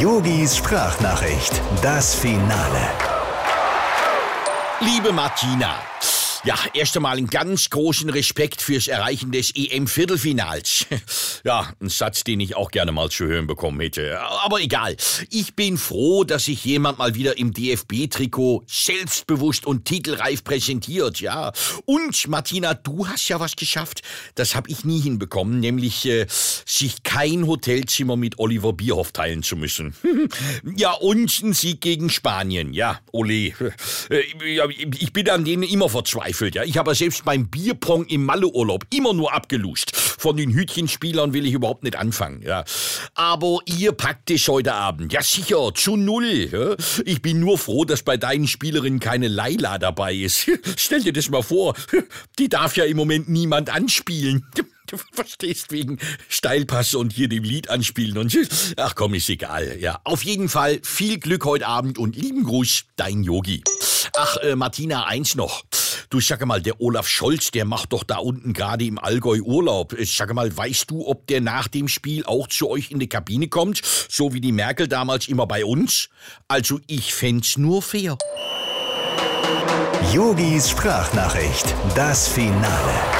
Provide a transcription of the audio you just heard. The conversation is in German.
Yogis Sprachnachricht, das Finale. Liebe Martina, ja, erst einmal einen ganz großen Respekt fürs Erreichen des EM-Viertelfinals. Ja, ein Satz, den ich auch gerne mal zu hören bekommen hätte. Aber egal. Ich bin froh, dass sich jemand mal wieder im DFB-Trikot selbstbewusst und titelreif präsentiert, ja. Und, Martina, du hast ja was geschafft. Das habe ich nie hinbekommen, nämlich äh, sich kein Hotelzimmer mit Oliver Bierhoff teilen zu müssen. ja, und ein Sieg gegen Spanien. Ja, ole. Äh, ich bin an denen immer verzweifelt, ja. Ich habe selbst beim Bierpong im Malleurlaub immer nur abgeluscht. Von den Hütchenspielern will ich überhaupt nicht anfangen, ja. Aber ihr packt es heute Abend. Ja, sicher, zu null. Ja? Ich bin nur froh, dass bei deinen Spielerinnen keine Laila dabei ist. Stell dir das mal vor. Die darf ja im Moment niemand anspielen. Du verstehst wegen Steilpass und hier dem Lied anspielen und ach komm, ist egal. Ja, auf jeden Fall viel Glück heute Abend und lieben Gruß, dein Yogi. Ach, äh, Martina, eins noch. Du, sag mal, der Olaf Scholz, der macht doch da unten gerade im Allgäu Urlaub. Äh, Sag mal, weißt du, ob der nach dem Spiel auch zu euch in die Kabine kommt? So wie die Merkel damals immer bei uns? Also, ich fänd's nur fair. Yogis Sprachnachricht, das Finale.